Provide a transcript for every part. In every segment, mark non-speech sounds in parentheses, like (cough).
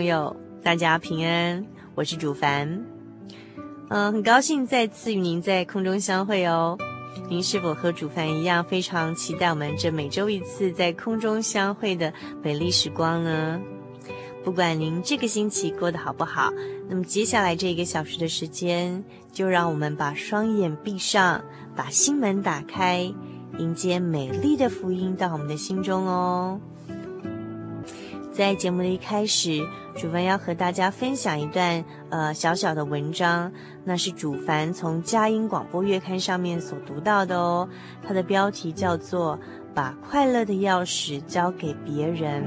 朋友，大家平安，我是主凡。嗯、很高兴再次与您在空中相会哦。您是否和主凡一样，非常期待我们这每周一次在空中相会的美丽时光呢？不管您这个星期过得好不好，那么接下来这一个小时的时间，就让我们把双眼闭上，把心门打开，迎接美丽的福音到我们的心中哦。在节目的一开始，主凡要和大家分享一段呃小小的文章，那是主凡从佳音广播月刊上面所读到的哦。它的标题叫做《把快乐的钥匙交给别人》。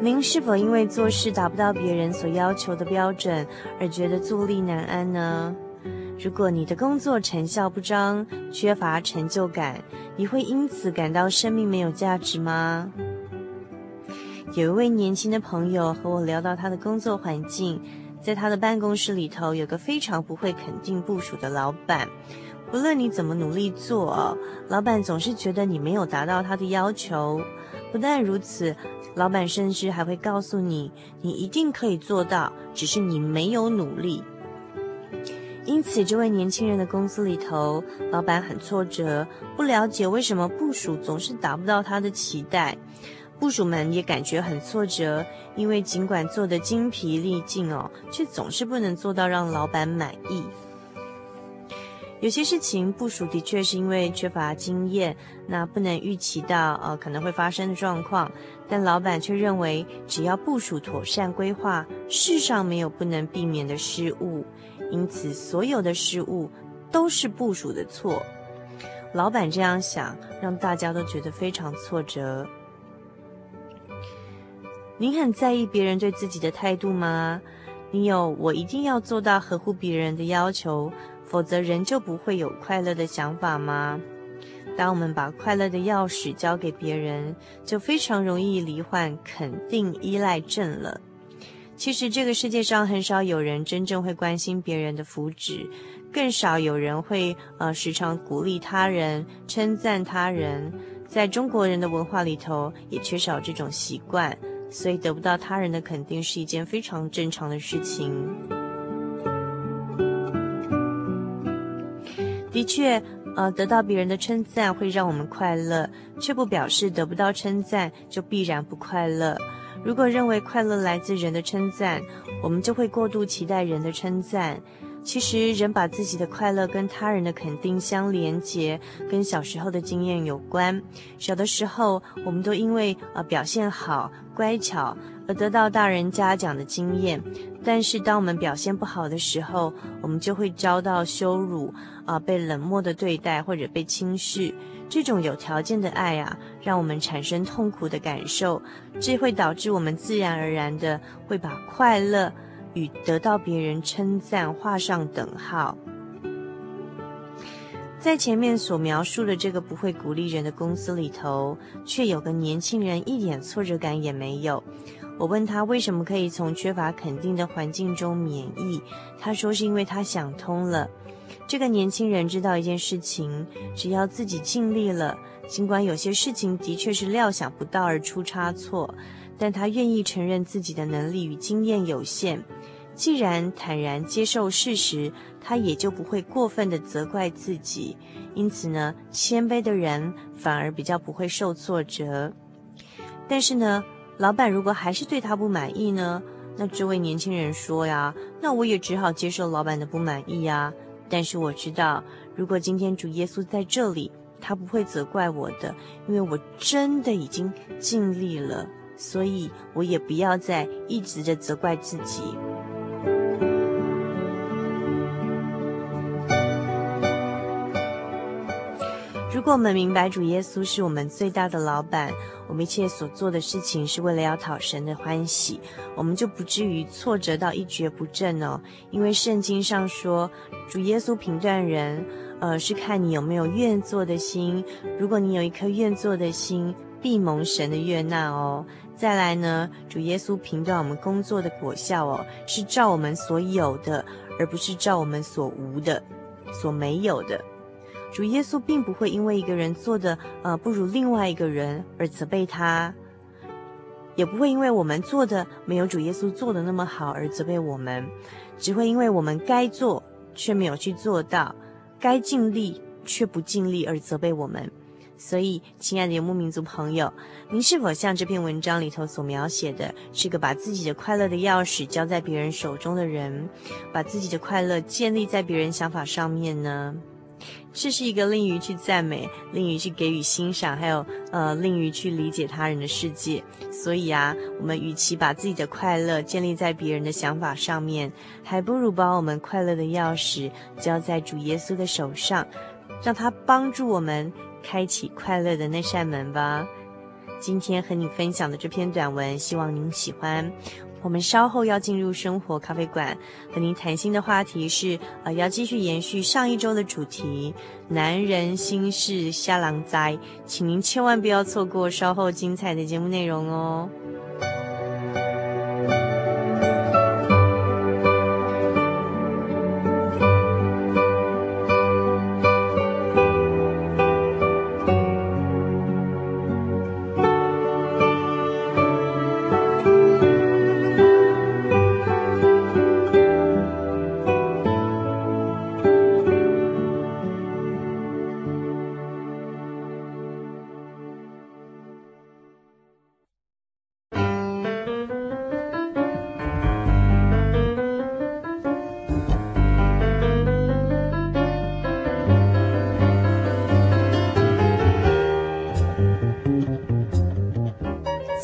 您是否因为做事达不到别人所要求的标准而觉得坐立难安呢？如果你的工作成效不彰，缺乏成就感，你会因此感到生命没有价值吗？有一位年轻的朋友和我聊到他的工作环境，在他的办公室里头有个非常不会肯定部署的老板，不论你怎么努力做，老板总是觉得你没有达到他的要求。不但如此，老板甚至还会告诉你，你一定可以做到，只是你没有努力。因此，这位年轻人的公司里头，老板很挫折，不了解为什么部署总是达不到他的期待。部署们也感觉很挫折，因为尽管做得精疲力尽哦，却总是不能做到让老板满意。有些事情，部署的确是因为缺乏经验，那不能预期到呃可能会发生的状况，但老板却认为，只要部署妥善规划，世上没有不能避免的失误。因此，所有的失误都是部署的错。老板这样想，让大家都觉得非常挫折。您很在意别人对自己的态度吗？你有“我一定要做到合乎别人的要求，否则人就不会有快乐”的想法吗？当我们把快乐的钥匙交给别人，就非常容易罹患肯定依赖症了。其实这个世界上很少有人真正会关心别人的福祉，更少有人会呃时常鼓励他人、称赞他人。在中国人的文化里头，也缺少这种习惯，所以得不到他人的肯定是一件非常正常的事情。的确，呃，得到别人的称赞会让我们快乐，却不表示得不到称赞就必然不快乐。如果认为快乐来自人的称赞，我们就会过度期待人的称赞。其实，人把自己的快乐跟他人的肯定相连结，跟小时候的经验有关。小的时候，我们都因为呃表现好、乖巧而得到大人嘉奖的经验。但是，当我们表现不好的时候，我们就会遭到羞辱，啊、被冷漠的对待或者被轻视。这种有条件的爱啊，让我们产生痛苦的感受，这会导致我们自然而然的会把快乐与得到别人称赞画上等号。在前面所描述的这个不会鼓励人的公司里头，却有个年轻人一点挫折感也没有。我问他为什么可以从缺乏肯定的环境中免疫，他说是因为他想通了。这个年轻人知道一件事情，只要自己尽力了，尽管有些事情的确是料想不到而出差错，但他愿意承认自己的能力与经验有限。既然坦然接受事实，他也就不会过分的责怪自己。因此呢，谦卑的人反而比较不会受挫折。但是呢，老板如果还是对他不满意呢？那这位年轻人说呀，那我也只好接受老板的不满意呀。但是我知道，如果今天主耶稣在这里，他不会责怪我的，因为我真的已经尽力了，所以我也不要再一直的责怪自己。如果我们明白主耶稣是我们最大的老板，我们一切所做的事情是为了要讨神的欢喜，我们就不至于挫折到一蹶不振哦。因为圣经上说，主耶稣评断人，呃，是看你有没有愿做的心。如果你有一颗愿做的心，必蒙神的悦纳哦。再来呢，主耶稣评断我们工作的果效哦，是照我们所有的，而不是照我们所无的、所没有的。主耶稣并不会因为一个人做的呃不如另外一个人而责备他，也不会因为我们做的没有主耶稣做的那么好而责备我们，只会因为我们该做却没有去做到，该尽力却不尽力而责备我们。所以，亲爱的游牧民族朋友，您是否像这篇文章里头所描写的，是个把自己的快乐的钥匙交在别人手中的人，把自己的快乐建立在别人想法上面呢？这是一个令于去赞美、令于去给予欣赏，还有呃令于去理解他人的世界。所以啊，我们与其把自己的快乐建立在别人的想法上面，还不如把我们快乐的钥匙交在主耶稣的手上，让他帮助我们开启快乐的那扇门吧。今天和你分享的这篇短文，希望您喜欢。我们稍后要进入生活咖啡馆，和您谈心的话题是，呃，要继续延续上一周的主题——男人心事瞎狼灾，请您千万不要错过稍后精彩的节目内容哦。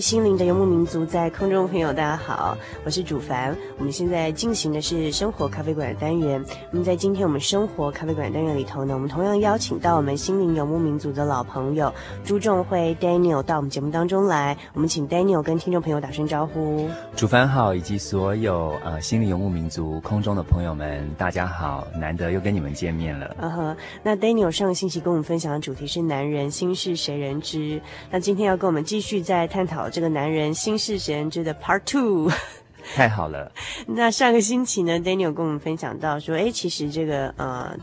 心灵的游牧民族，在空中朋友，大家好，我是主凡。我们现在进行的是生活咖啡馆的单元。那么在今天我们生活咖啡馆单元里头呢，我们同样邀请到我们心灵游牧民族的老朋友朱仲辉 Daniel 到我们节目当中来。我们请 Daniel 跟听众朋友打声招呼。主帆好，以及所有呃心灵游牧民族空中的朋友们，大家好，难得又跟你们见面了。嗯哼，那 Daniel 上个星期跟我们分享的主题是男人心事谁人知？那今天要跟我们继续再探讨。这个男人心事谁人知的 Part Two，太好了。(laughs) 那上个星期呢，Daniel 跟我们分享到说，哎，其实这个呃，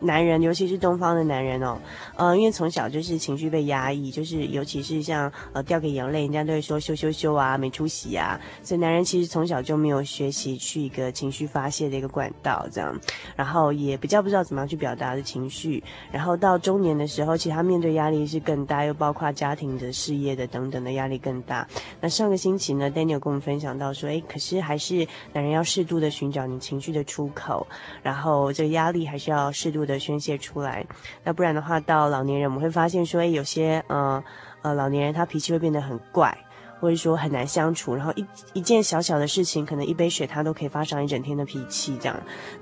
男人，尤其是东方的男人哦，呃，因为从小就是情绪被压抑，就是尤其是像呃掉个眼泪，人家都会说羞羞羞啊，没出息啊，所以男人其实从小就没有学习去一个情绪发泄的一个管道，这样，然后也比较不知道怎么样去表达的情绪，然后到中年的时候，其实他面对压力是更大，又包括家庭的、事业的等等的压力更大。那上个星期呢，Daniel 跟我们分享到说，诶，可是还是男人要适度的寻找你情绪的出口，然后这个压力还是要适度的。的宣泄出来，那不然的话，到老年人我们会发现说，诶，有些呃呃老年人他脾气会变得很怪，或者说很难相处，然后一一件小小的事情，可能一杯水他都可以发上一整天的脾气这样。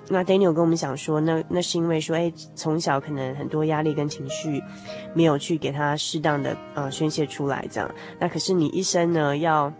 那 Daniel 跟我们讲说，那那是因为说，诶，从小可能很多压力跟情绪没有去给他适当的呃宣泄出来这样。那可是你一生呢要。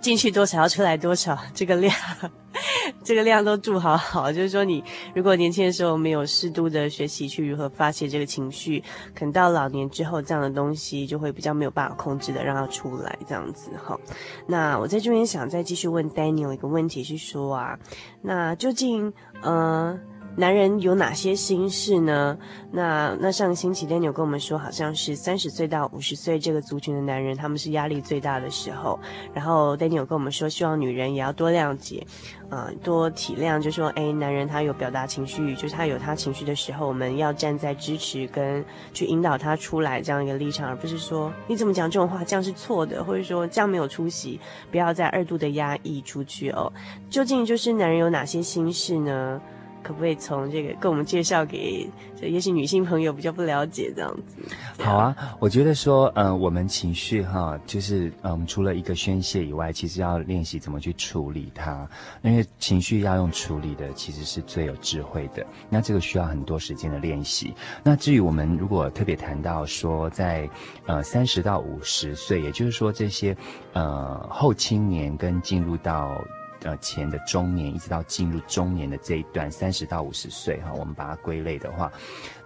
进去多少要出来多少，(laughs) 这个量，(laughs) 这个量都注好好。就是说，你如果年轻的时候没有适度的学习去如何发泄这个情绪，可能到老年之后，这样的东西就会比较没有办法控制的让它出来，这样子哈。那我在这边想再继续问 Daniel 一个问题，是说啊，那究竟呃。男人有哪些心事呢？那那上个星期 Daniel 跟我们说，好像是三十岁到五十岁这个族群的男人，他们是压力最大的时候。然后 Daniel 跟我们说，希望女人也要多谅解，呃，多体谅，就说，哎，男人他有表达情绪，就是他有他情绪的时候，我们要站在支持跟去引导他出来这样一个立场，而不是说你怎么讲这种话，这样是错的，或者说这样没有出息，不要再二度的压抑出去哦。究竟就是男人有哪些心事呢？可不可以从这个跟我们介绍给，这也许女性朋友比较不了解这样子？好啊，我觉得说，嗯、呃，我们情绪哈，就是嗯，除了一个宣泄以外，其实要练习怎么去处理它。因为情绪要用处理的，其实是最有智慧的。那这个需要很多时间的练习。那至于我们如果特别谈到说，在呃三十到五十岁，也就是说这些呃后青年跟进入到。呃，前的中年一直到进入中年的这一段，三十到五十岁哈，我们把它归类的话，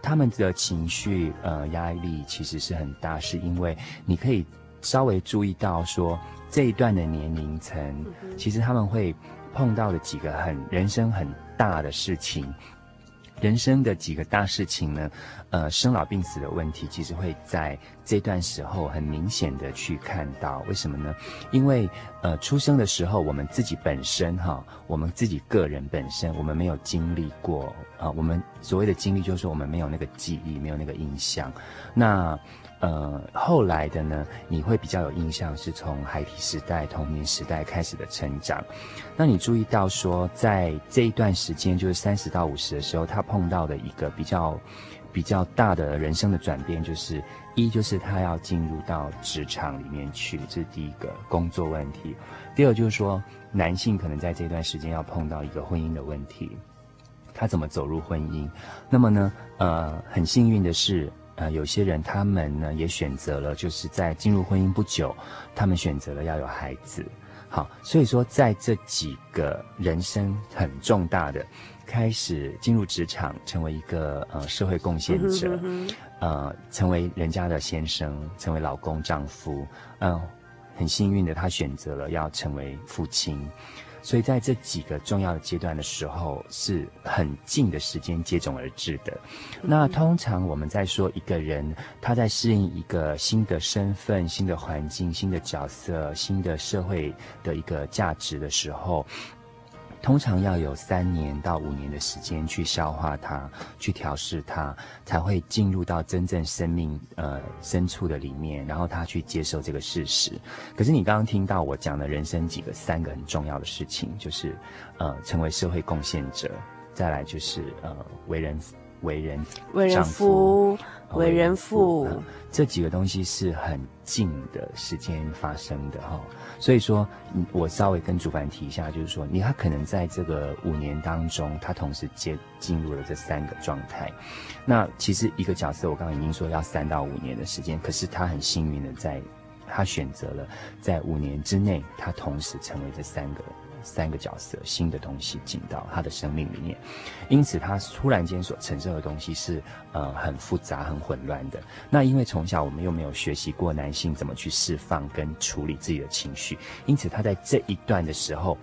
他们的情绪呃压力其实是很大，是因为你可以稍微注意到说这一段的年龄层，其实他们会碰到的几个很人生很大的事情。人生的几个大事情呢，呃，生老病死的问题，其实会在这段时候很明显的去看到。为什么呢？因为呃，出生的时候，我们自己本身哈，我们自己个人本身，我们没有经历过啊、我们所谓的经历，就是我们没有那个记忆，没有那个印象。那呃，后来的呢，你会比较有印象，是从孩提时代、童年时代开始的成长。那你注意到说，在这一段时间，就是三十到五十的时候，他碰到的一个比较比较大的人生的转变，就是一就是他要进入到职场里面去，这是第一个工作问题。第二就是说，男性可能在这段时间要碰到一个婚姻的问题，他怎么走入婚姻？那么呢，呃，很幸运的是。呃，有些人他们呢也选择了，就是在进入婚姻不久，他们选择了要有孩子。好，所以说在这几个人生很重大的，开始进入职场，成为一个呃社会贡献者，呃，成为人家的先生，成为老公、丈夫，嗯、呃，很幸运的他选择了要成为父亲。所以在这几个重要的阶段的时候，是很近的时间接踵而至的。那通常我们在说一个人他在适应一个新的身份、新的环境、新的角色、新的社会的一个价值的时候。通常要有三年到五年的时间去消化它，去调试它，才会进入到真正生命呃深处的里面，然后他去接受这个事实。可是你刚刚听到我讲的人生几个三个很重要的事情，就是呃成为社会贡献者，再来就是呃为人为人为人夫。为人父，嗯，这几个东西是很近的时间发生的哈，所以说，我稍微跟主办提一下，就是说，你他可能在这个五年当中，他同时接进入了这三个状态。那其实一个角色，我刚刚已经说要三到五年的时间，可是他很幸运的在，他选择了在五年之内，他同时成为这三个。三个角色，新的东西进到他的生命里面，因此他突然间所承受的东西是呃很复杂、很混乱的。那因为从小我们又没有学习过男性怎么去释放跟处理自己的情绪，因此他在这一段的时候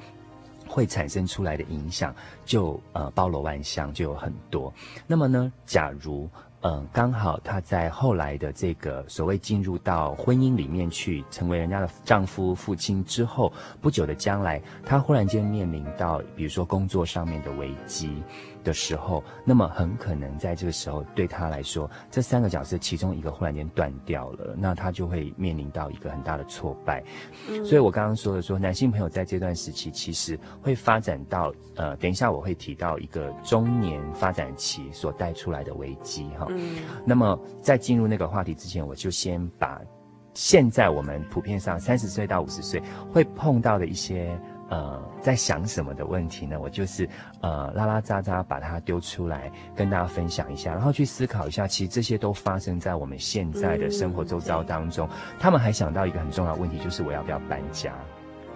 会产生出来的影响就呃包罗万象，就有很多。那么呢，假如嗯刚好她在后来的这个所谓进入到婚姻里面去，成为人家的丈夫、父亲之后，不久的将来，她忽然间面临到比如说工作上面的危机。的时候，那么很可能在这个时候对他来说，这三个角色其中一个忽然间断掉了，那他就会面临到一个很大的挫败。嗯，所以我刚刚说的说，男性朋友在这段时期其实会发展到，呃，等一下我会提到一个中年发展期所带出来的危机哈。嗯，那么在进入那个话题之前，我就先把现在我们普遍上三十岁到五十岁会碰到的一些。呃，在想什么的问题呢？我就是呃，拉拉杂杂把它丢出来跟大家分享一下，然后去思考一下，其实这些都发生在我们现在的生活周遭当中。嗯、他们还想到一个很重要的问题，就是我要不要搬家？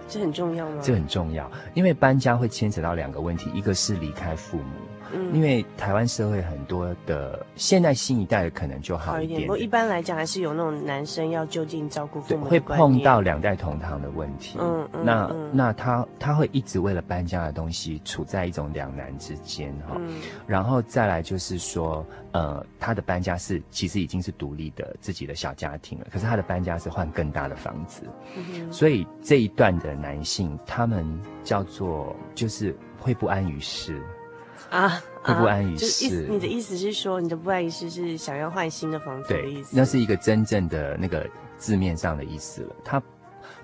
这很重要吗？这很重要，因为搬家会牵扯到两个问题，一个是离开父母。嗯，因为台湾社会很多的现在新一代的可能就好一点，不过一般来讲还是有那种男生要就近照顾父母，会碰到两代同堂的问题。嗯嗯，那那他他会一直为了搬家的东西处在一种两难之间哈。嗯，然后再来就是说，呃，他的搬家是其实已经是独立的自己的小家庭了，可是他的搬家是换更大的房子。嗯，所以这一段的男性，他们叫做就是会不安于世。啊，会不安于世。啊、你的意思是说，你的不安于世是想要换新的房子的意思？对，那是一个真正的那个字面上的意思了。他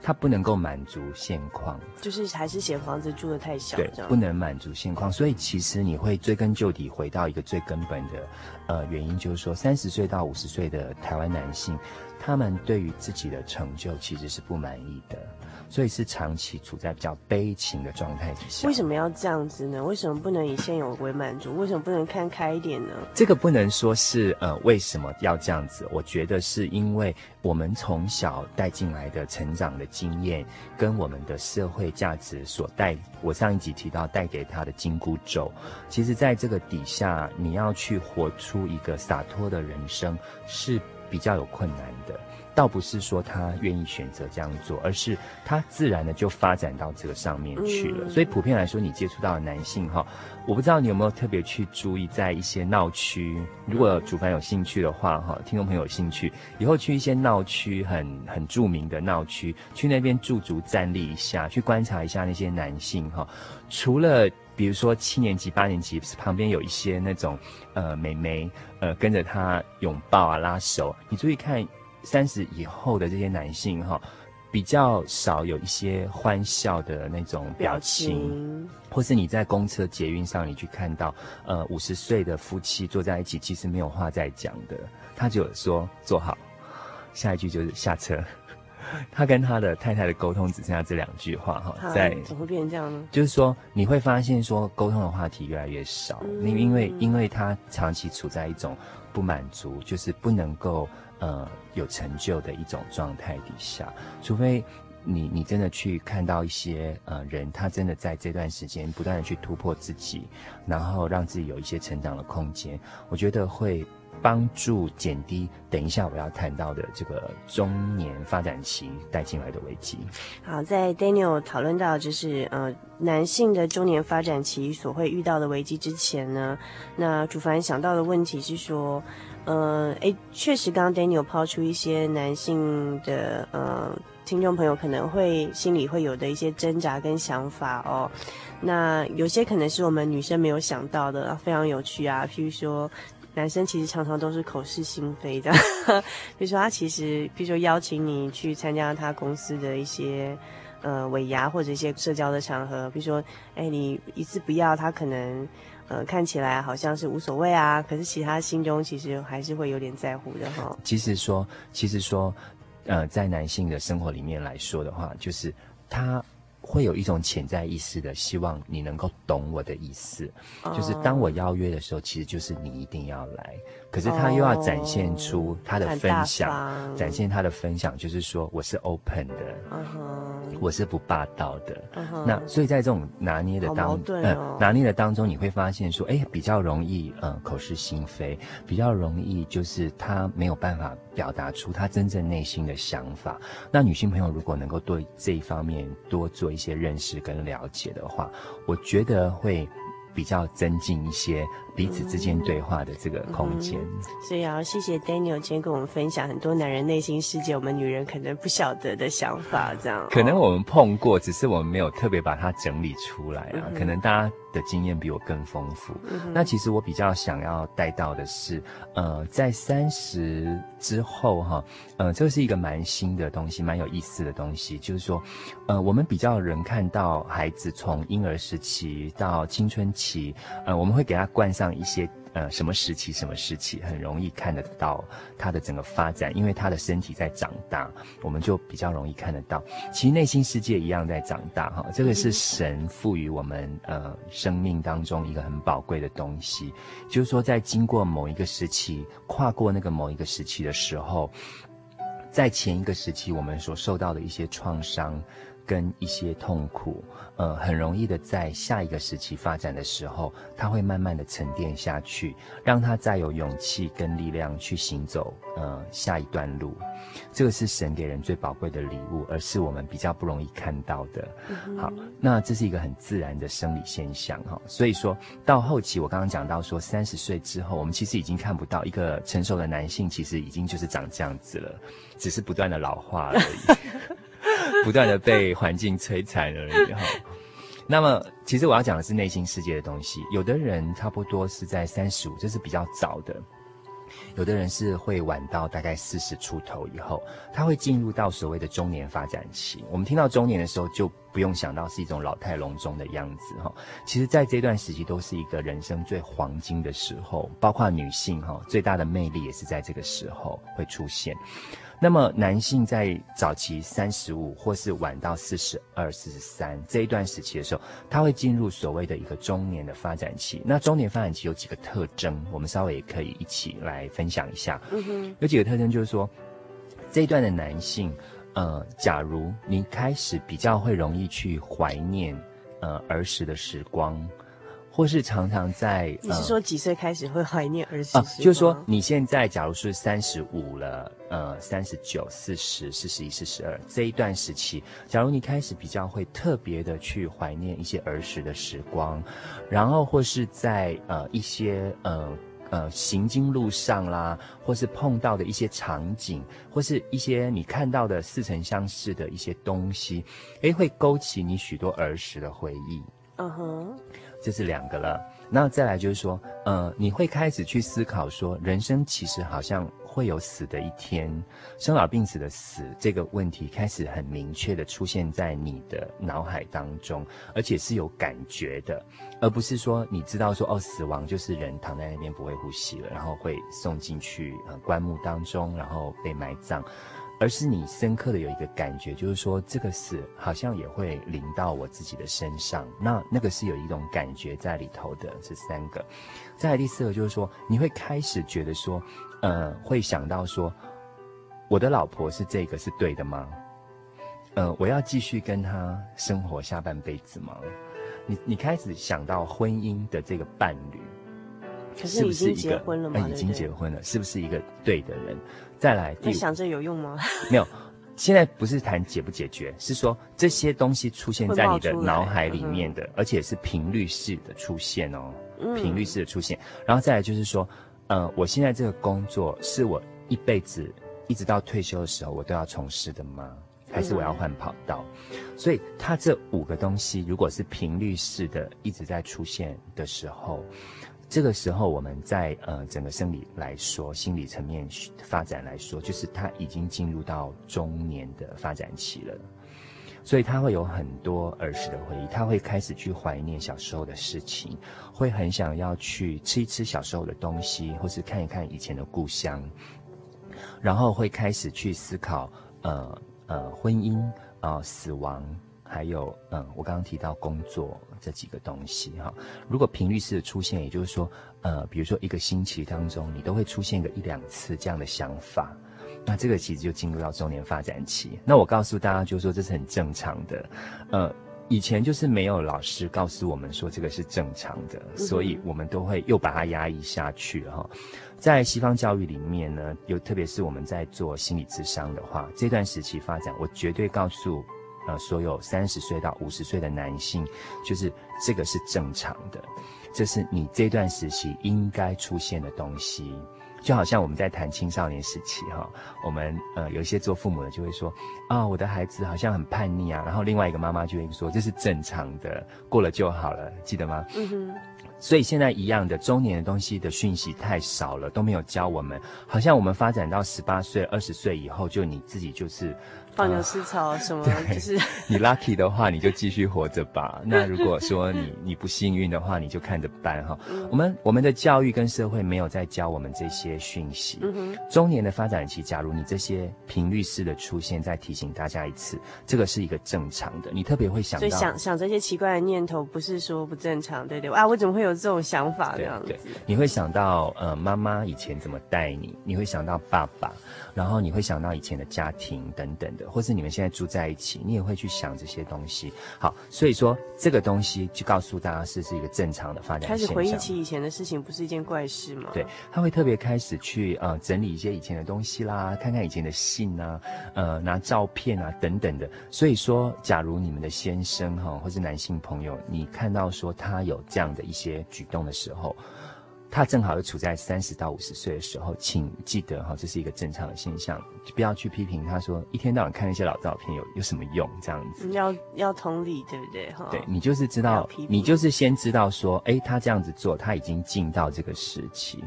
他不能够满足现况，就是还是嫌房子住的太小，对，不能满足现况。所以其实你会追根究底，回到一个最根本的呃原因，就是说，三十岁到五十岁的台湾男性，他们对于自己的成就其实是不满意的。所以是长期处在比较悲情的状态底下。为什么要这样子呢？为什么不能以现有为满足？为什么不能看开一点呢？这个不能说是呃为什么要这样子？我觉得是因为我们从小带进来的成长的经验，跟我们的社会价值所带。我上一集提到带给他的金箍咒，其实在这个底下，你要去活出一个洒脱的人生是比较有困难的。倒不是说他愿意选择这样做，而是他自然的就发展到这个上面去了。嗯、所以普遍来说，你接触到的男性哈，我不知道你有没有特别去注意，在一些闹区，如果主凡有兴趣的话哈，听众朋友有兴趣，以后去一些闹区很很著名的闹区，去那边驻足站立一下，去观察一下那些男性哈。除了比如说七年级、八年级旁边有一些那种呃美眉呃跟着他拥抱啊拉手，你注意看。三十以后的这些男性哈，比较少有一些欢笑的那种表情，表情或是你在公车捷运上，你去看到呃五十岁的夫妻坐在一起，其实没有话在讲的，他就说坐好，下一句就是下车。(laughs) 他跟他的太太的沟通只剩下这两句话哈，在怎么会变成这样呢？就是说你会发现说沟通的话题越来越少，因、嗯、因为因为他长期处在一种不满足，就是不能够。呃，有成就的一种状态底下，除非你你真的去看到一些呃人，他真的在这段时间不断的去突破自己，然后让自己有一些成长的空间，我觉得会帮助减低等一下我要谈到的这个中年发展期带进来的危机。好，在 Daniel 讨论到就是呃男性的中年发展期所会遇到的危机之前呢，那主凡想到的问题是说。呃，诶，确实，刚刚 Daniel 抛出一些男性的呃听众朋友可能会心里会有的一些挣扎跟想法哦。那有些可能是我们女生没有想到的，非常有趣啊。譬如说，男生其实常常都是口是心非的。(laughs) 比如说，他其实，比如说邀请你去参加他公司的一些呃尾牙或者一些社交的场合，比如说，诶，你一次不要，他可能。呃，看起来好像是无所谓啊，可是其他心中其实还是会有点在乎的哈。其实说，其实说，呃，在男性的生活里面来说的话，就是他会有一种潜在意识的希望你能够懂我的意思，哦、就是当我邀约的时候，其实就是你一定要来。可是他又要展现出他的分享，哦、展现他的分享，就是说我是 open 的，我是不霸道的。那所以在这种拿捏的当，哦、呃，拿捏的当中，你会发现说，哎，比较容易，嗯、呃，口是心非，比较容易就是他没有办法表达出他真正内心的想法。那女性朋友如果能够对这一方面多做一些认识跟了解的话，我觉得会比较增进一些彼此之间对话的这个空间。嗯嗯、所以要谢谢 Daniel 今天跟我们分享很多男人内心世界，我们女人可能不晓得的想法，这样。可能我们碰过，只是我们没有特别把它整理出来啊。嗯、可能大家。的经验比我更丰富。嗯、那其实我比较想要带到的是，呃，在三十之后哈，呃，这是一个蛮新的东西，蛮有意思的东西。就是说，呃，我们比较人看到孩子从婴儿时期到青春期，呃，我们会给他冠上一些。呃，什么时期？什么时期？很容易看得到他的整个发展，因为他的身体在长大，我们就比较容易看得到。其实内心世界一样在长大，哈，这个是神赋予我们呃生命当中一个很宝贵的东西，就是说，在经过某一个时期，跨过那个某一个时期的时候，在前一个时期我们所受到的一些创伤。跟一些痛苦，呃，很容易的在下一个时期发展的时候，他会慢慢的沉淀下去，让他再有勇气跟力量去行走，呃，下一段路。这个是神给人最宝贵的礼物，而是我们比较不容易看到的。嗯、好，那这是一个很自然的生理现象哈。所以说到后期，我刚刚讲到说，三十岁之后，我们其实已经看不到一个成熟的男性，其实已经就是长这样子了，只是不断的老化而已。(laughs) (laughs) 不断的被环境摧残而已哈。那么，其实我要讲的是内心世界的东西。有的人差不多是在三十五，这是比较早的；有的人是会晚到大概四十出头以后，他会进入到所谓的中年发展期。我们听到中年的时候，就不用想到是一种老态龙钟的样子哈。其实，在这段时期都是一个人生最黄金的时候，包括女性哈，最大的魅力也是在这个时候会出现。那么，男性在早期三十五，或是晚到四十二、四十三这一段时期的时候，他会进入所谓的一个中年的发展期。那中年发展期有几个特征，我们稍微也可以一起来分享一下。嗯哼，有几个特征就是说，这一段的男性，呃，假如你开始比较会容易去怀念，呃，儿时的时光。或是常常在，你是说几岁开始会怀念儿时就是说你现在假如是三十五了，呃，三十九、四十、四十一、四十二这一段时期，假如你开始比较会特别的去怀念一些儿时的时光，然后或是在呃一些呃呃行经路上啦，或是碰到的一些场景，或是一些你看到的似曾相识的一些东西，诶，会勾起你许多儿时的回忆。嗯哼。这是两个了，那再来就是说，呃，你会开始去思考说，人生其实好像会有死的一天，生老病死的死这个问题开始很明确的出现在你的脑海当中，而且是有感觉的，而不是说你知道说哦，死亡就是人躺在那边不会呼吸了，然后会送进去呃棺木当中，然后被埋葬。而是你深刻的有一个感觉，就是说这个死好像也会临到我自己的身上，那那个是有一种感觉在里头的。这三个，再来第四个就是说，你会开始觉得说，呃，会想到说，我的老婆是这个是对的吗？呃，我要继续跟她生活下半辈子吗？你你开始想到婚姻的这个伴侣，可是已经结婚了吗？呃，已经结婚了，是不是一个对的人？再来，你想这有用吗？(laughs) 没有，现在不是谈解不解决，是说这些东西出现在你的脑海里面的，而且是频率式的出现哦，嗯、频率式的出现。然后再来就是说，呃，我现在这个工作是我一辈子一直到退休的时候我都要从事的吗？还是我要换跑道？嗯、所以它这五个东西，如果是频率式的一直在出现的时候。这个时候，我们在呃整个生理来说，心理层面发展来说，就是他已经进入到中年的发展期了，所以他会有很多儿时的回忆，他会开始去怀念小时候的事情，会很想要去吃一吃小时候的东西，或是看一看以前的故乡，然后会开始去思考呃呃婚姻啊、死亡。还有，嗯，我刚刚提到工作这几个东西哈，如果频率式的出现，也就是说，呃，比如说一个星期当中，你都会出现个一两次这样的想法，那这个其实就进入到中年发展期。那我告诉大家，就是说这是很正常的，呃，以前就是没有老师告诉我们说这个是正常的，所以我们都会又把它压抑下去哈。在西方教育里面呢，有特别是我们在做心理智商的话，这段时期发展，我绝对告诉。呃所有三十岁到五十岁的男性，就是这个是正常的，这是你这段时期应该出现的东西。就好像我们在谈青少年时期哈，我们呃有一些做父母的就会说啊，我的孩子好像很叛逆啊，然后另外一个妈妈就会说这是正常的，过了就好了，记得吗？嗯哼。所以现在一样的中年的东西的讯息太少了，都没有教我们，好像我们发展到十八岁、二十岁以后，就你自己就是。放牛吃草什么，就是 (laughs) 你 lucky 的话，你就继续活着吧。(laughs) 那如果说你你不幸运的话，你就看着办哈。我们我们的教育跟社会没有在教我们这些讯息。中年的发展期，假如你这些频率式的出现，再提醒大家一次，这个是一个正常的。你特别会想到，所以想想这些奇怪的念头，不是说不正常，对对？啊，我怎么会有这种想法这样子？对，对，你会想到呃，妈妈以前怎么带你？你会想到爸爸。然后你会想到以前的家庭等等的，或是你们现在住在一起，你也会去想这些东西。好，所以说这个东西就告诉大家是是一个正常的发展现象。开始回忆起以前的事情，不是一件怪事吗？对，他会特别开始去呃整理一些以前的东西啦，看看以前的信啊，呃拿照片啊等等的。所以说，假如你们的先生哈，或是男性朋友，你看到说他有这样的一些举动的时候。他正好是处在三十到五十岁的时候，请记得哈，这是一个正常的现象，就不要去批评他说一天到晚看那些老照片有有什么用这样子。要要同理，对不对？哈，对，你就是知道，你就是先知道说，哎，他这样子做，他已经进到这个时期。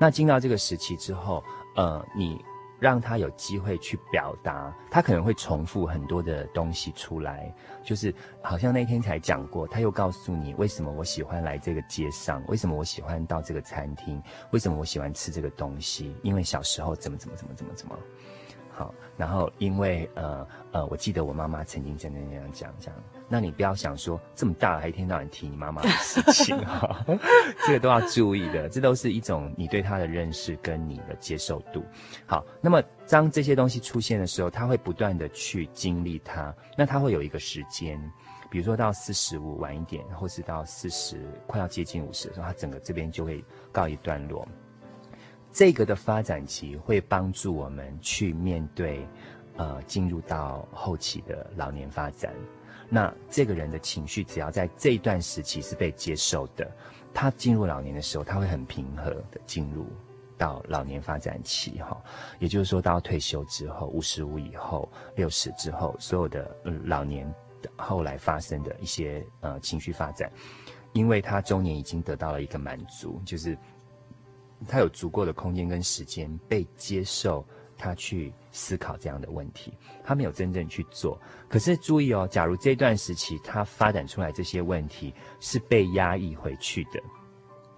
那进到这个时期之后，呃，你。让他有机会去表达，他可能会重复很多的东西出来，就是好像那天才讲过，他又告诉你为什么我喜欢来这个街上，为什么我喜欢到这个餐厅，为什么我喜欢吃这个东西，因为小时候怎么怎么怎么怎么怎么，好，然后因为呃呃，我记得我妈妈曾经在那那样讲这样。那你不要想说这么大了还一天到晚提你妈妈的事情哈，(laughs) 这个都要注意的，这都是一种你对她的认识跟你的接受度。好，那么当这些东西出现的时候，他会不断的去经历它，那他会有一个时间，比如说到四十五晚一点，或是到四十快要接近五十的时候，他整个这边就会告一段落。这个的发展期会帮助我们去面对，呃，进入到后期的老年发展。那这个人的情绪，只要在这一段时期是被接受的，他进入老年的时候，他会很平和的进入到老年发展期，哈，也就是说到退休之后，五十五以后，六十之后，所有的老年的后来发生的一些呃情绪发展，因为他中年已经得到了一个满足，就是他有足够的空间跟时间被接受。他去思考这样的问题，他没有真正去做。可是注意哦，假如这段时期他发展出来这些问题是被压抑回去的，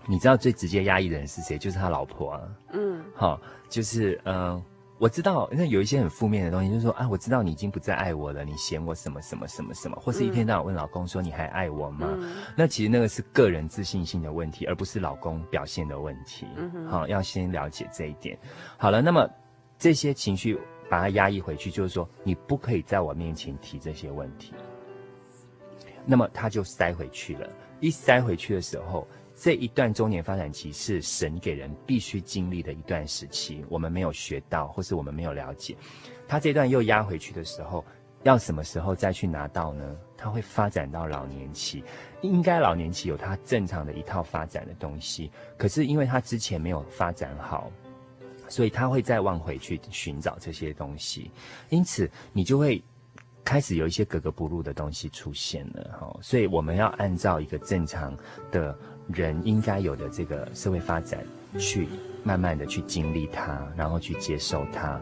你知道最直接压抑的人是谁？就是他老婆啊。嗯，好、哦，就是嗯、呃，我知道，那有一些很负面的东西，就是说啊，我知道你已经不再爱我了，你嫌我什么什么什么什么，或是一天到晚问老公说你还爱我吗？嗯、那其实那个是个人自信心的问题，而不是老公表现的问题。嗯哼，好，要先了解这一点。好了，那么。这些情绪把它压抑回去，就是说你不可以在我面前提这些问题。那么他就塞回去了。一塞回去的时候，这一段中年发展期是神给人必须经历的一段时期。我们没有学到，或是我们没有了解，他这段又压回去的时候，要什么时候再去拿到呢？他会发展到老年期，应该老年期有他正常的一套发展的东西，可是因为他之前没有发展好。所以他会再往回去寻找这些东西，因此你就会开始有一些格格不入的东西出现了哈。所以我们要按照一个正常的人应该有的这个社会发展，去慢慢的去经历它，然后去接受它。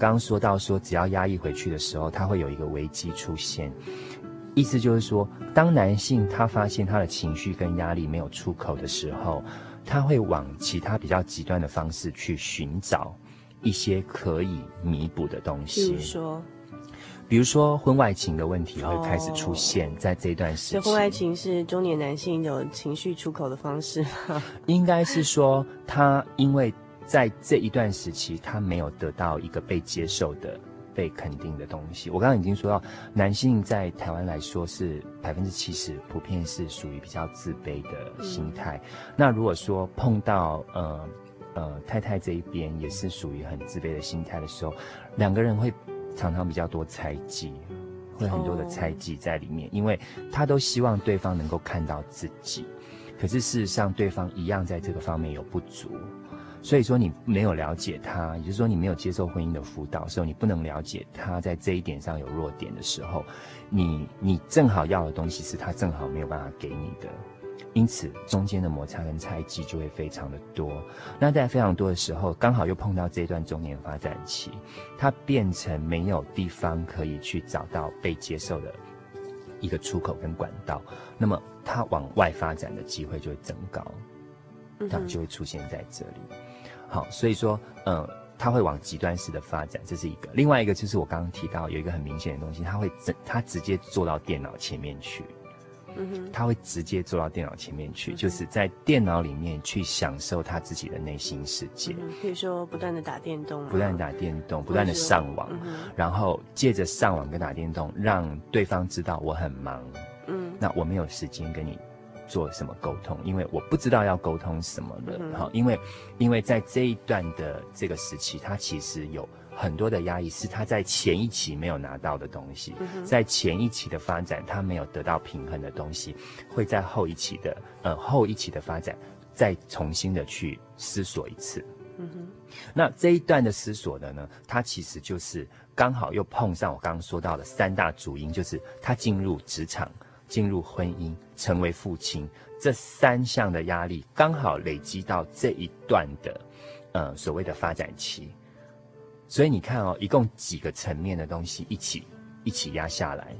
刚刚说到说，只要压抑回去的时候，他会有一个危机出现。意思就是说，当男性他发现他的情绪跟压力没有出口的时候，他会往其他比较极端的方式去寻找一些可以弥补的东西。比如说，比如说婚外情的问题会开始出现在这段时间。婚外情是中年男性有情绪出口的方式吗？应该是说他因为在这一段时期，他没有得到一个被接受的。被肯定的东西，我刚刚已经说到，男性在台湾来说是百分之七十，普遍是属于比较自卑的心态。嗯、那如果说碰到呃呃太太这一边也是属于很自卑的心态的时候，两个人会常常比较多猜忌，会很多的猜忌在里面，哦、因为他都希望对方能够看到自己，可是事实上对方一样在这个方面有不足。所以说你没有了解他，也就是说你没有接受婚姻的辅导，所以你不能了解他在这一点上有弱点的时候，你你正好要的东西是他正好没有办法给你的，因此中间的摩擦跟猜忌就会非常的多。那在非常多的时候，刚好又碰到这一段中年发展期，他变成没有地方可以去找到被接受的一个出口跟管道，那么它往外发展的机会就会增高，它就会出现在这里。好，所以说，嗯，他会往极端式的发展，这是一个。另外一个就是我刚刚提到有一个很明显的东西，他会直，他直接坐到电脑前面去，嗯哼，他会直接坐到电脑前面去，嗯、就是在电脑里面去享受他自己的内心世界。嗯、比如说，不断的打电动，不断打电动，不断的上网，嗯、然后借着上网跟打电动，让对方知道我很忙，嗯，那我没有时间跟你。做什么沟通？因为我不知道要沟通什么了。哈、嗯，因为，因为在这一段的这个时期，他其实有很多的压抑，是他在前一期没有拿到的东西，嗯、在前一期的发展，他没有得到平衡的东西，会在后一期的呃后一期的发展，再重新的去思索一次。嗯哼，那这一段的思索的呢，他其实就是刚好又碰上我刚刚说到的三大主因，就是他进入职场。进入婚姻，成为父亲，这三项的压力刚好累积到这一段的，呃，所谓的发展期。所以你看哦，一共几个层面的东西一起一起压下来，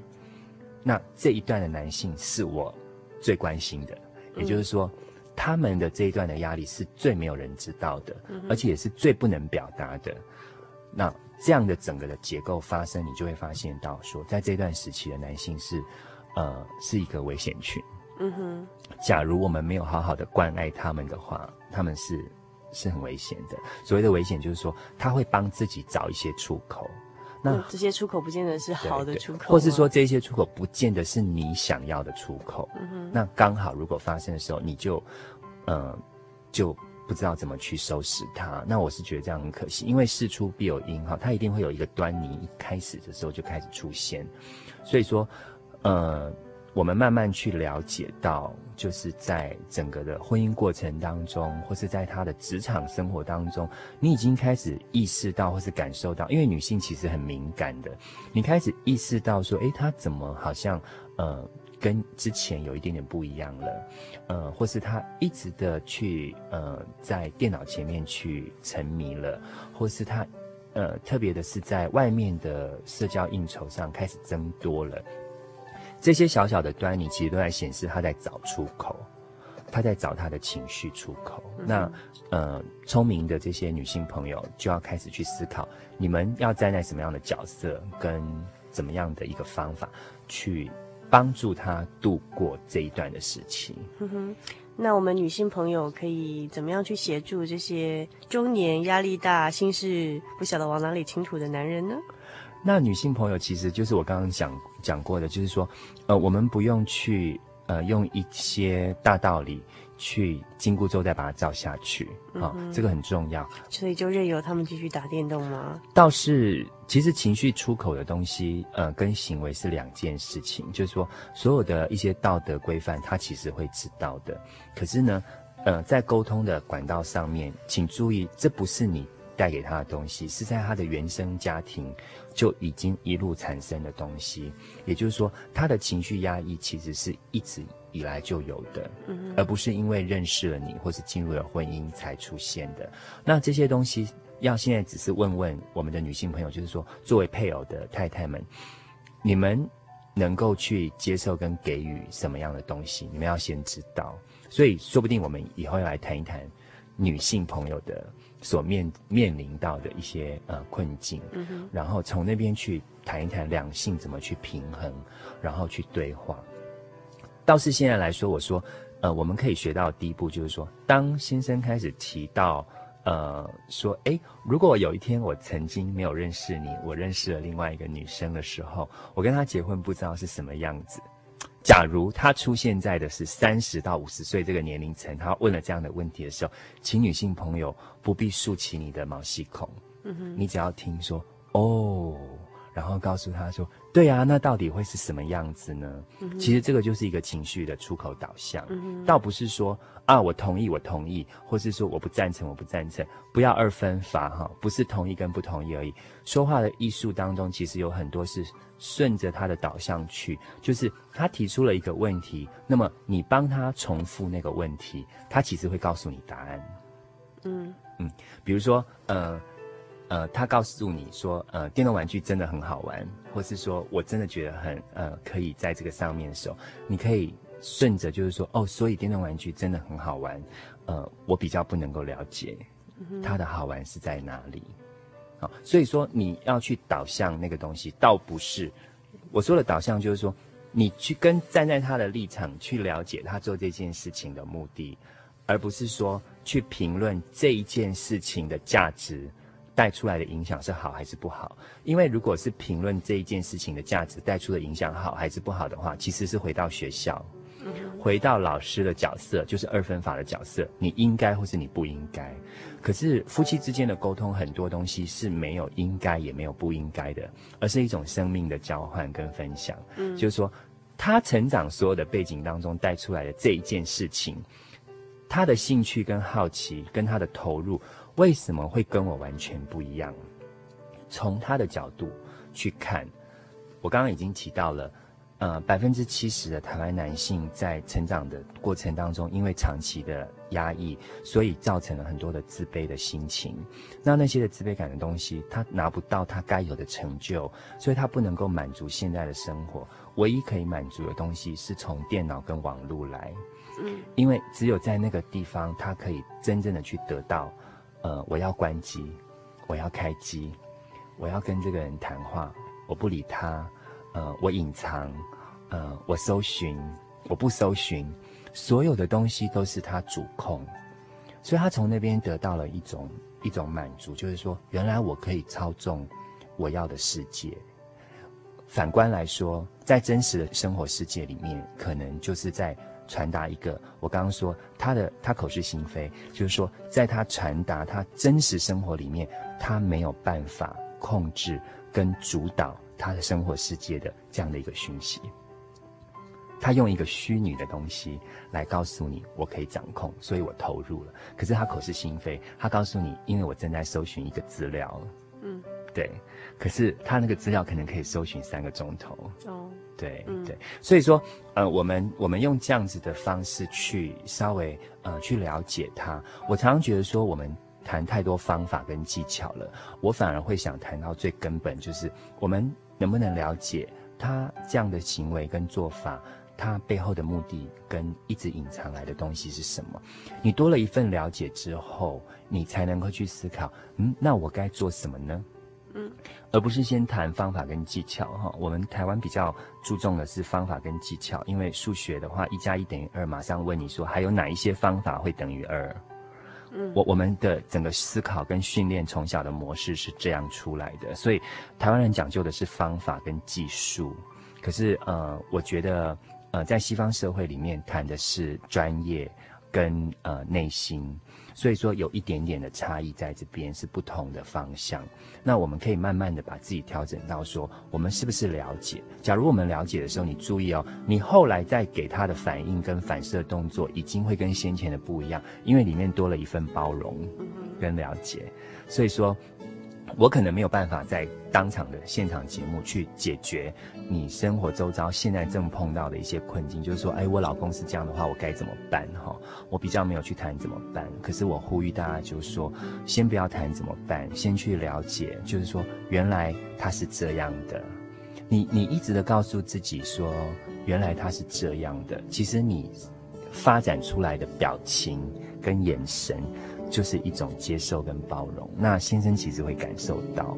那这一段的男性是我最关心的，也就是说，他们的这一段的压力是最没有人知道的，而且也是最不能表达的。那这样的整个的结构发生，你就会发现到说，在这段时期的男性是。呃，是一个危险群。嗯哼，假如我们没有好好的关爱他们的话，他们是是很危险的。所谓的危险，就是说他会帮自己找一些出口。那、嗯、这些出口不见得是好的出口，或是说这些出口不见得是你想要的出口。嗯哼，那刚好如果发生的时候，你就，呃，就不知道怎么去收拾它。那我是觉得这样很可惜，因为事出必有因哈，它一定会有一个端倪，一开始的时候就开始出现。所以说。呃，我们慢慢去了解到，就是在整个的婚姻过程当中，或是在他的职场生活当中，你已经开始意识到，或是感受到，因为女性其实很敏感的，你开始意识到说，诶，她怎么好像呃跟之前有一点点不一样了，呃，或是她一直的去呃在电脑前面去沉迷了，或是她呃特别的是在外面的社交应酬上开始增多了。这些小小的端倪，其实都在显示他在找出口，他在找他的情绪出口。嗯、那，呃，聪明的这些女性朋友就要开始去思考，你们要站在什么样的角色，跟怎么样的一个方法，去帮助他度过这一段的时期。嗯哼，那我们女性朋友可以怎么样去协助这些中年压力大、心事不晓得往哪里倾吐的男人呢？那女性朋友其实就是我刚刚讲讲过的，就是说，呃，我们不用去呃用一些大道理去禁锢之后再把它照下去啊，这个很重要。所以就任由他们继续打电动吗？倒是，其实情绪出口的东西，呃，跟行为是两件事情。就是说，所有的一些道德规范，他其实会知道的。可是呢，呃，在沟通的管道上面，请注意，这不是你。带给他的东西是在他的原生家庭就已经一路产生的东西，也就是说，他的情绪压抑其实是一直以来就有的，而不是因为认识了你或是进入了婚姻才出现的。那这些东西要现在只是问问我们的女性朋友，就是说，作为配偶的太太们，你们能够去接受跟给予什么样的东西？你们要先知道。所以，说不定我们以后要来谈一谈。女性朋友的所面面临到的一些呃困境，嗯，然后从那边去谈一谈两性怎么去平衡，然后去对话。倒是现在来说，我说，呃，我们可以学到第一步就是说，当先生开始提到，呃，说，诶，如果有一天我曾经没有认识你，我认识了另外一个女生的时候，我跟她结婚不知道是什么样子。假如他出现在的是三十到五十岁这个年龄层，他问了这样的问题的时候，请女性朋友不必竖起你的毛细孔，嗯哼，你只要听说哦。然后告诉他说：“对啊，那到底会是什么样子呢？”嗯、其实这个就是一个情绪的出口导向，嗯、倒不是说啊，我同意，我同意，或是说我不赞成，我不赞成，不要二分法哈，不是同意跟不同意而已。说话的艺术当中，其实有很多是顺着他的导向去，就是他提出了一个问题，那么你帮他重复那个问题，他其实会告诉你答案。嗯嗯，比如说呃。呃，他告诉你说，呃，电动玩具真的很好玩，或是说我真的觉得很呃，可以在这个上面的时候，你可以顺着就是说，哦，所以电动玩具真的很好玩，呃，我比较不能够了解它的好玩是在哪里，好，所以说你要去导向那个东西，倒不是我说的导向，就是说你去跟站在他的立场去了解他做这件事情的目的，而不是说去评论这一件事情的价值。带出来的影响是好还是不好？因为如果是评论这一件事情的价值带出的影响好还是不好的话，其实是回到学校，回到老师的角色，就是二分法的角色，你应该或是你不应该。可是夫妻之间的沟通，很多东西是没有应该也没有不应该的，而是一种生命的交换跟分享。嗯，就是说他成长所有的背景当中带出来的这一件事情，他的兴趣跟好奇跟他的投入。为什么会跟我完全不一样？从他的角度去看，我刚刚已经提到了，呃，百分之七十的台湾男性在成长的过程当中，因为长期的压抑，所以造成了很多的自卑的心情。那那些的自卑感的东西，他拿不到他该有的成就，所以他不能够满足现在的生活。唯一可以满足的东西，是从电脑跟网络来。嗯，因为只有在那个地方，他可以真正的去得到。呃，我要关机，我要开机，我要跟这个人谈话，我不理他，呃，我隐藏，呃，我搜寻，我不搜寻，所有的东西都是他主控，所以他从那边得到了一种一种满足，就是说，原来我可以操纵我要的世界。反观来说，在真实的生活世界里面，可能就是在。传达一个，我刚刚说他的他口是心非，就是说，在他传达他真实生活里面，他没有办法控制跟主导他的生活世界的这样的一个讯息。他用一个虚拟的东西来告诉你，我可以掌控，所以我投入了。可是他口是心非，他告诉你，因为我正在搜寻一个资料。嗯，对。可是他那个资料可能可以搜寻三个钟头。哦。对对，所以说，呃，我们我们用这样子的方式去稍微呃去了解他。我常常觉得说，我们谈太多方法跟技巧了，我反而会想谈到最根本，就是我们能不能了解他这样的行为跟做法，他背后的目的跟一直隐藏来的东西是什么？你多了一份了解之后，你才能够去思考，嗯，那我该做什么呢？嗯，而不是先谈方法跟技巧哈。我们台湾比较注重的是方法跟技巧，因为数学的话，一加一等于二，马上问你说还有哪一些方法会等于二。嗯，我我们的整个思考跟训练从小的模式是这样出来的，所以台湾人讲究的是方法跟技术。可是呃，我觉得呃，在西方社会里面谈的是专业跟呃内心。所以说有一点点的差异在这边是不同的方向，那我们可以慢慢的把自己调整到说，我们是不是了解？假如我们了解的时候，你注意哦，你后来再给他的反应跟反射动作，已经会跟先前的不一样，因为里面多了一份包容跟了解。所以说。我可能没有办法在当场的现场节目去解决你生活周遭现在正碰到的一些困境，就是说，哎，我老公是这样的话，我该怎么办？哈，我比较没有去谈怎么办。可是我呼吁大家，就是说，先不要谈怎么办，先去了解，就是说，原来他是这样的。你你一直的告诉自己说，原来他是这样的。其实你发展出来的表情跟眼神。就是一种接受跟包容。那先生其实会感受到。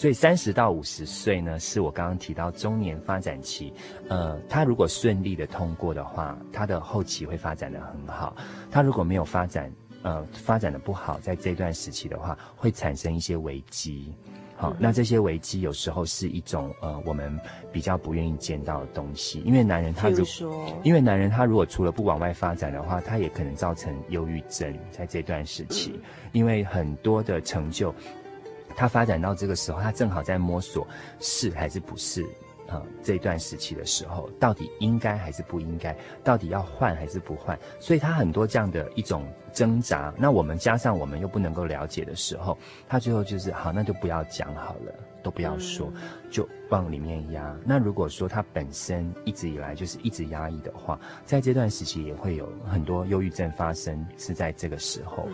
所以三十到五十岁呢，是我刚刚提到中年发展期。呃，他如果顺利的通过的话，他的后期会发展得很好。他如果没有发展，呃，发展的不好，在这段时期的话，会产生一些危机。好，那这些危机有时候是一种呃，我们比较不愿意见到的东西。因为男人他如，因为男人他如果除了不往外发展的话，他也可能造成忧郁症在这段时期，因为很多的成就。他发展到这个时候，他正好在摸索是还是不是啊、呃？这段时期的时候，到底应该还是不应该？到底要换还是不换？所以他很多这样的一种挣扎。那我们加上我们又不能够了解的时候，他最后就是好，那就不要讲好了。都不要说，就往里面压。那如果说他本身一直以来就是一直压抑的话，在这段时期也会有很多忧郁症发生，是在这个时候。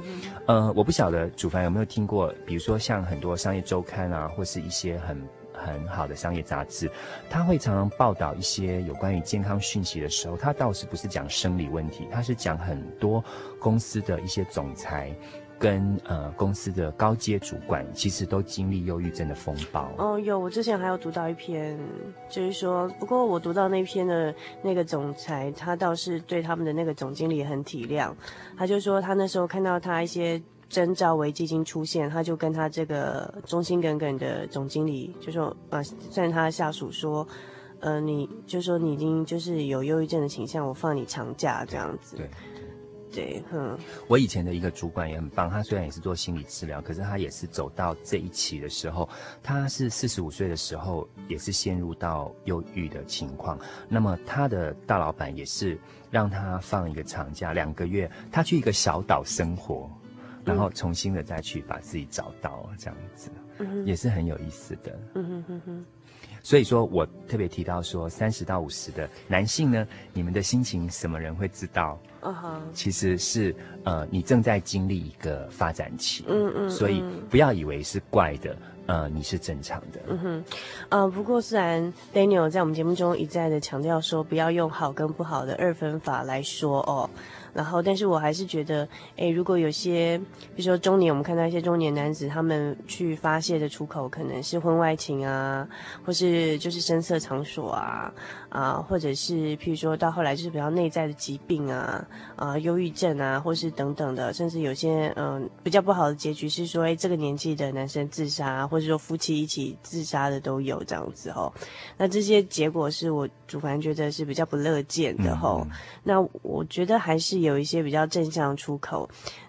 呃，我不晓得主凡有没有听过，比如说像很多商业周刊啊，或是一些很很好的商业杂志，他会常常报道一些有关于健康讯息的时候，他倒是不是讲生理问题，他是讲很多公司的一些总裁。跟呃公司的高阶主管其实都经历忧郁症的风暴。哦，有，我之前还有读到一篇，就是说，不过我读到那篇的那个总裁，他倒是对他们的那个总经理很体谅。他就说，他那时候看到他一些征兆危机已经出现，他就跟他这个忠心耿耿的总经理就说，啊，算他的下属说，呃，你就说你已经就是有忧郁症的倾向，我放你长假这样子。对。对，嗯，我以前的一个主管也很棒，他虽然也是做心理治疗，可是他也是走到这一期的时候，他是四十五岁的时候，也是陷入到忧郁的情况。那么他的大老板也是让他放一个长假两个月，他去一个小岛生活，然后重新的再去把自己找到，这样子，嗯，也是很有意思的。嗯哼哼哼。所以说我特别提到说，三十到五十的男性呢，你们的心情什么人会知道？其实是呃，你正在经历一个发展期，嗯嗯，所以不要以为是怪的，呃，你是正常的。嗯哼，呃，不过虽然 Daniel 在我们节目中一再的强调说，不要用好跟不好的二分法来说哦。然后，但是我还是觉得，诶，如果有些，比如说中年，我们看到一些中年男子，他们去发泄的出口可能是婚外情啊，或是就是声色场所啊，啊，或者是譬如说到后来就是比较内在的疾病啊，啊，忧郁症啊，或是等等的，甚至有些嗯比较不好的结局是说，哎，这个年纪的男生自杀，或者说夫妻一起自杀的都有这样子哦。那这些结果是我主凡觉得是比较不乐见的吼、嗯嗯。那我觉得还是。有一些比较正向出口，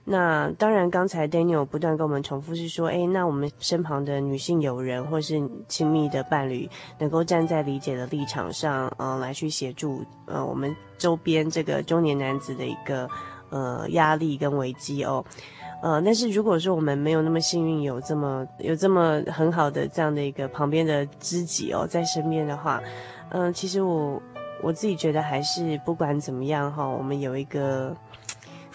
那当然，刚才 Daniel 不断跟我们重复是说，诶，那我们身旁的女性友人或是亲密的伴侣，能够站在理解的立场上，呃，来去协助，呃，我们周边这个中年男子的一个呃压力跟危机哦，呃，但是如果说我们没有那么幸运，有这么有这么很好的这样的一个旁边的知己哦，在身边的话，嗯、其实我。我自己觉得还是不管怎么样哈，我们有一个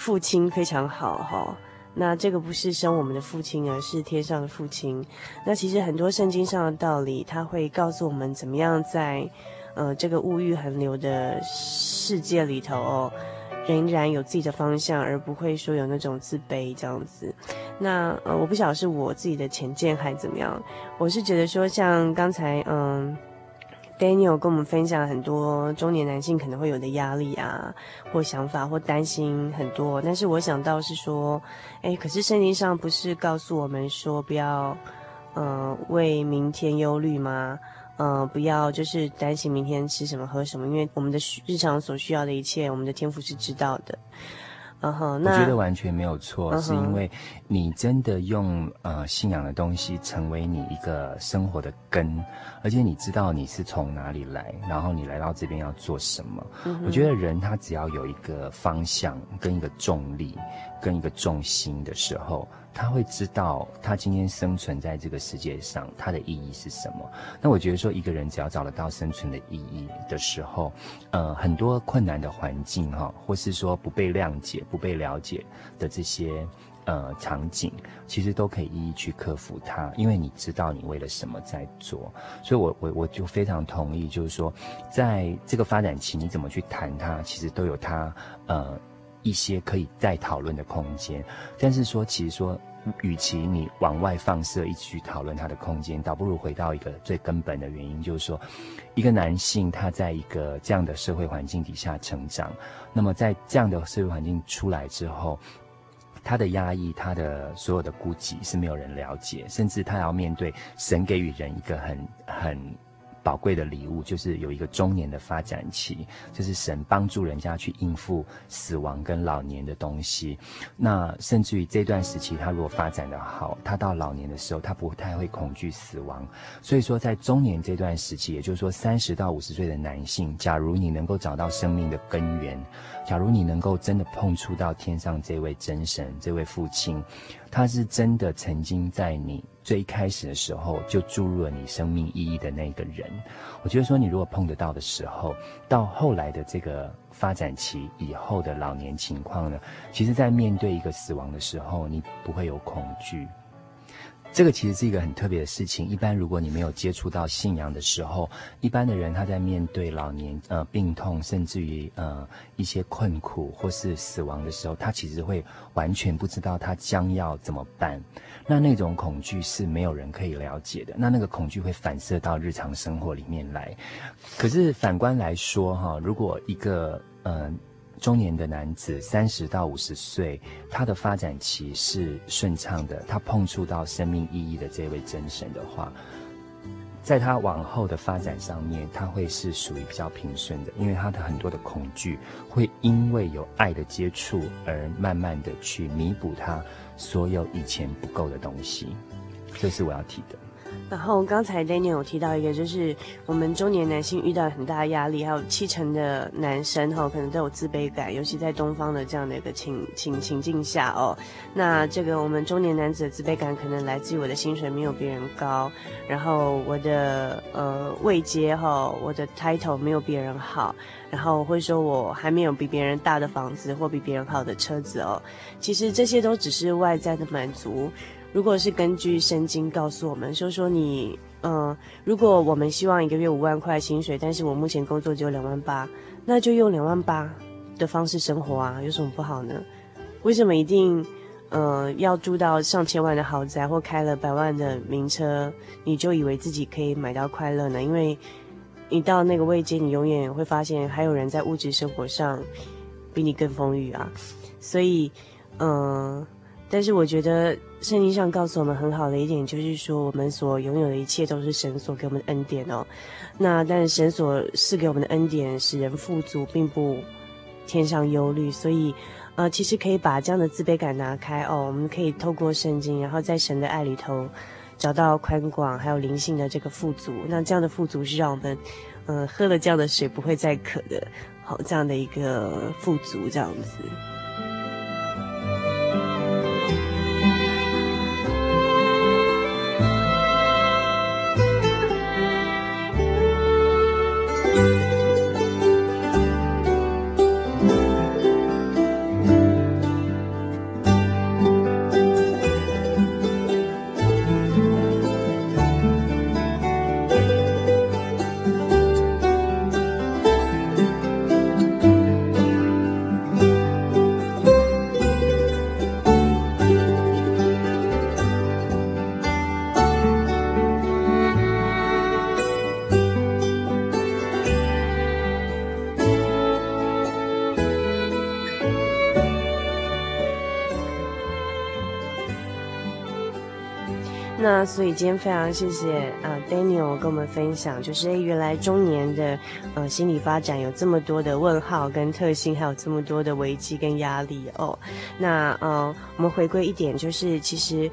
父亲非常好哈。那这个不是生我们的父亲，而是天上的父亲。那其实很多圣经上的道理，他会告诉我们怎么样在呃这个物欲横流的世界里头哦，仍然有自己的方向，而不会说有那种自卑这样子。那呃，我不晓得是我自己的浅见还怎么样，我是觉得说像刚才嗯。Daniel 跟我们分享很多中年男性可能会有的压力啊，或想法，或担心很多。但是我想到是说，哎，可是圣经上不是告诉我们说不要，呃，为明天忧虑吗？呃，不要就是担心明天吃什么喝什么，因为我们的日常所需要的一切，我们的天赋是知道的。嗯哼，我觉得完全没有错，是因为你真的用呃信仰的东西成为你一个生活的根，而且你知道你是从哪里来，然后你来到这边要做什么。我觉得人他只要有一个方向跟一个重力跟一个重心的时候，他会知道他今天生存在这个世界上，他的意义是什么。那我觉得说，一个人只要找得到生存的意义的时候，呃，很多困难的环境哈，或是说不被谅解、不被了解的这些呃场景，其实都可以一一去克服它，因为你知道你为了什么在做。所以我我我就非常同意，就是说，在这个发展期，你怎么去谈它，其实都有它呃。一些可以再讨论的空间，但是说，其实说，与其你往外放射，一起去讨论他的空间，倒不如回到一个最根本的原因，就是说，一个男性他在一个这样的社会环境底下成长，那么在这样的社会环境出来之后，他的压抑，他的所有的孤寂是没有人了解，甚至他要面对神给予人一个很很。宝贵的礼物就是有一个中年的发展期，就是神帮助人家去应付死亡跟老年的东西。那甚至于这段时期，他如果发展得好，他到老年的时候，他不太会恐惧死亡。所以说，在中年这段时期，也就是说三十到五十岁的男性，假如你能够找到生命的根源，假如你能够真的碰触到天上这位真神，这位父亲，他是真的曾经在你。最开始的时候就注入了你生命意义的那个人，我觉得说你如果碰得到的时候，到后来的这个发展期以后的老年情况呢，其实在面对一个死亡的时候，你不会有恐惧。这个其实是一个很特别的事情。一般如果你没有接触到信仰的时候，一般的人他在面对老年呃病痛，甚至于呃一些困苦或是死亡的时候，他其实会完全不知道他将要怎么办。那那种恐惧是没有人可以了解的。那那个恐惧会反射到日常生活里面来。可是反观来说哈，如果一个呃。中年的男子，三十到五十岁，他的发展期是顺畅的。他碰触到生命意义的这位真神的话，在他往后的发展上面，他会是属于比较平顺的，因为他的很多的恐惧会因为有爱的接触而慢慢的去弥补他所有以前不够的东西。这是我要提的。然后刚才 Daniel 有提到一个，就是我们中年男性遇到很大压力，还有七成的男生哈，可能都有自卑感，尤其在东方的这样的一个情情情境下哦。那这个我们中年男子的自卑感，可能来自于我的薪水没有别人高，然后我的呃位阶哈，我的 title 没有别人好，然后会说我还没有比别人大的房子或比别人好的车子哦。其实这些都只是外在的满足。如果是根据圣经告诉我们，说说你，嗯、如果我们希望一个月五万块薪水，但是我目前工作只有两万八，那就用两万八的方式生活啊，有什么不好呢？为什么一定，呃，要住到上千万的豪宅或开了百万的名车，你就以为自己可以买到快乐呢？因为，你到那个位阶，你永远会发现还有人在物质生活上比你更丰裕啊，所以，嗯、但是我觉得圣经上告诉我们很好的一点，就是说我们所拥有的一切都是神所给我们的恩典哦。那但是神所赐给我们的恩典使人富足，并不添上忧虑。所以，呃，其实可以把这样的自卑感拿开哦。我们可以透过圣经，然后在神的爱里头找到宽广，还有灵性的这个富足。那这样的富足是让我们，呃，喝了这样的水不会再渴的，好，这样的一个富足这样子。今天非常谢谢啊、呃、Daniel 跟我们分享，就是诶原来中年的呃心理发展有这么多的问号跟特性，还有这么多的危机跟压力哦。那呃我们回归一点，就是其实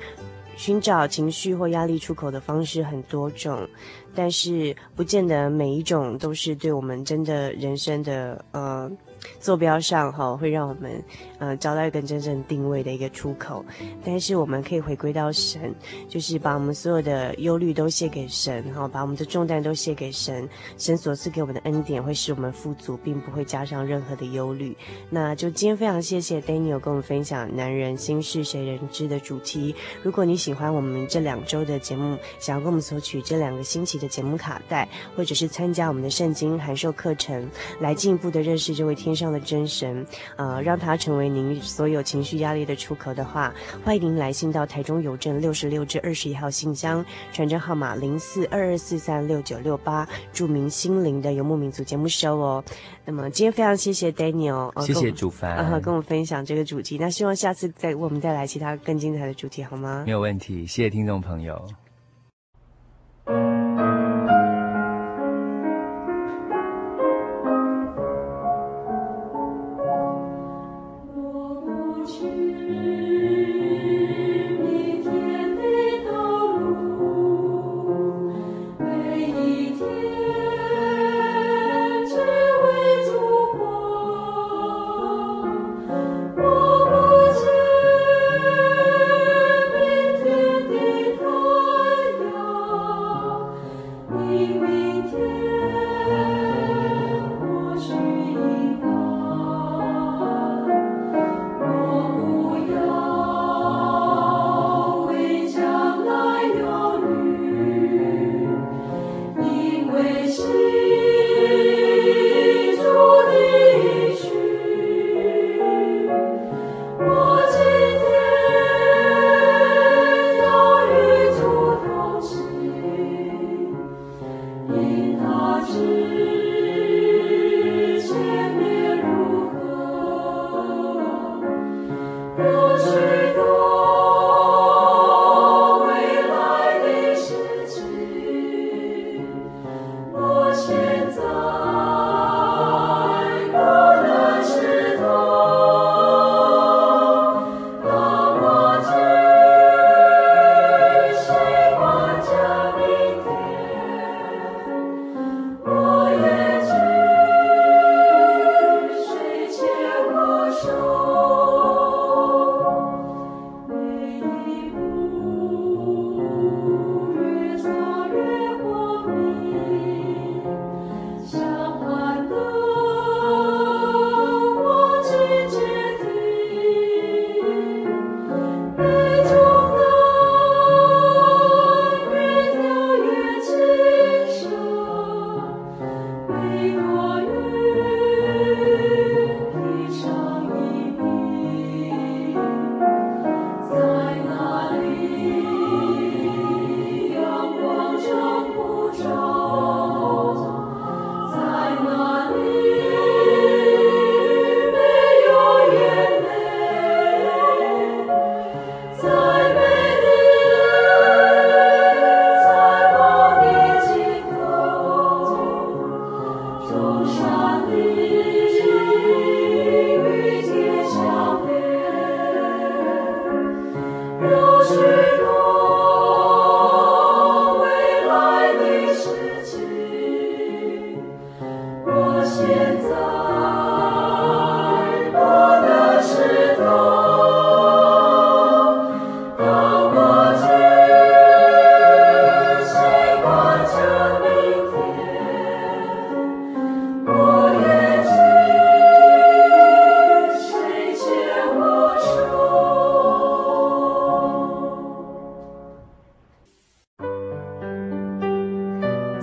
寻找情绪或压力出口的方式很多种，但是不见得每一种都是对我们真的人生的呃坐标上哈，会让我们呃找到一个真正定位的一个出口。但是我们可以回归到神，就是把我们所有的忧虑都卸给神哈，把我们的重担都卸给神。神所赐给我们的恩典会使我们富足，并不会加上任何的忧虑。那就今天非常谢谢 Daniel 跟我们分享“男人心事谁人知”的主题。如果你喜欢我们这两周的节目，想要跟我们索取这两个星期的节目卡带，或者是参加我们的圣经函授课程，来进一步的认识这位天上的真神，呃，让他成为您所有情绪压力的出口的话，欢迎您来信到台中邮政六十六至二十一号信箱，传真号码零四二二四三六九六八，著名心灵的游牧民族节目收哦。那么今天非常谢谢 Daniel，谢谢主凡，然后、呃、跟我分享这个主题。那希望下次再为我们带来其他更精彩的主题，好吗？没有问题，谢谢听众朋友。